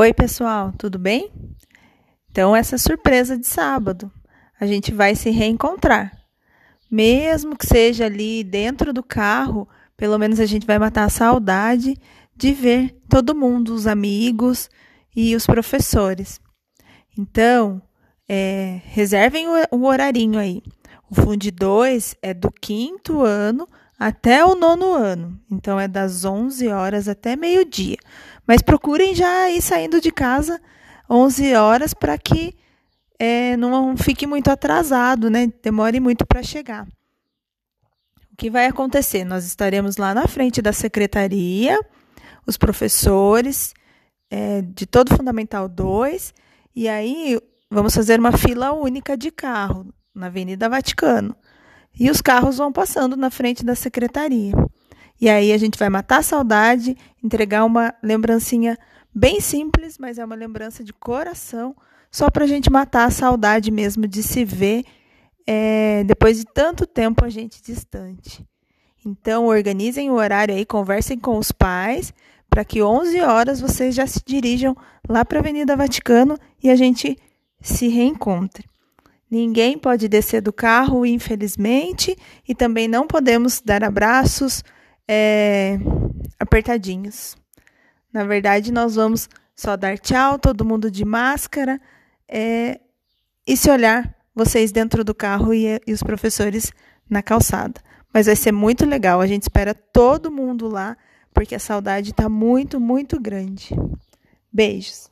Oi, pessoal, tudo bem? Então, essa surpresa de sábado, a gente vai se reencontrar. Mesmo que seja ali dentro do carro, pelo menos a gente vai matar a saudade de ver todo mundo, os amigos e os professores. Então, é, reservem o, horarinho aí. O Fundo 2 é do quinto ano até o nono ano. Então, é das 11 horas até meio-dia. Mas procurem já ir saindo de casa 11 horas para que é, não fique muito atrasado, né? Demore muito para chegar. O que vai acontecer? Nós estaremos lá na frente da secretaria, os professores é, de todo Fundamental 2, e aí vamos fazer uma fila única de carro na Avenida Vaticano. E os carros vão passando na frente da secretaria. E aí a gente vai matar a saudade, entregar uma lembrancinha bem simples, mas é uma lembrança de coração, só para a gente matar a saudade mesmo de se ver é, depois de tanto tempo a gente distante. Então, organizem o horário aí, conversem com os pais, para que 11 horas vocês já se dirijam lá para a Avenida Vaticano e a gente se reencontre. Ninguém pode descer do carro, infelizmente, e também não podemos dar abraços é, apertadinhos. Na verdade, nós vamos só dar tchau, todo mundo de máscara, é, e se olhar vocês dentro do carro e, e os professores na calçada. Mas vai ser muito legal. A gente espera todo mundo lá, porque a saudade está muito, muito grande. Beijos.